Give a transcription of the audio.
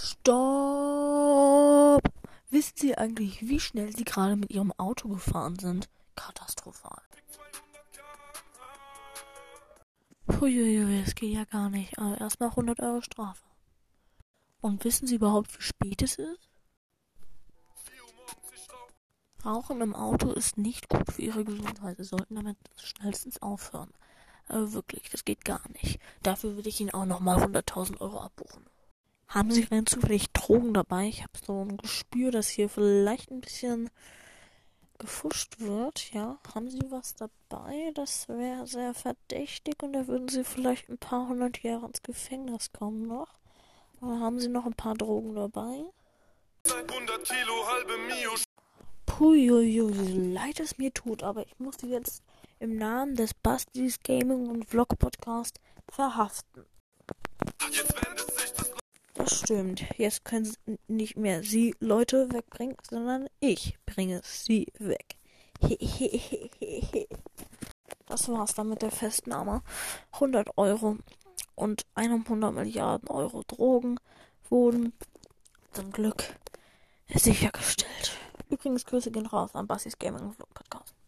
Stopp! Wissen Sie eigentlich, wie schnell Sie gerade mit Ihrem Auto gefahren sind? Katastrophal. Huiuiui, das geht ja gar nicht. Aber erstmal 100 Euro Strafe. Und wissen Sie überhaupt, wie spät es ist? Rauchen im Auto ist nicht gut für Ihre Gesundheit. Sie sollten damit schnellstens aufhören. Aber wirklich, das geht gar nicht. Dafür würde ich Ihnen auch nochmal 100.000 Euro abbuchen. Haben Sie denn zufällig Drogen dabei? Ich habe so ein Gespür, dass hier vielleicht ein bisschen gefuscht wird. Ja, haben Sie was dabei? Das wäre sehr verdächtig und da würden Sie vielleicht ein paar hundert Jahre ins Gefängnis kommen noch. Oder haben Sie noch ein paar Drogen dabei? 100 Kilo, halbe Mio. Puiuiui, so leid es mir tut, aber ich muss Sie jetzt im Namen des Bastis Gaming und Vlog Podcast verhaften. Das stimmt. Jetzt können nicht mehr Sie Leute wegbringen, sondern ich bringe Sie weg. Das war's dann mit der Festnahme. 100 Euro und 100 Milliarden Euro Drogen wurden zum Glück sichergestellt. Übrigens Grüße gehen raus an Bassis Gaming Vlog.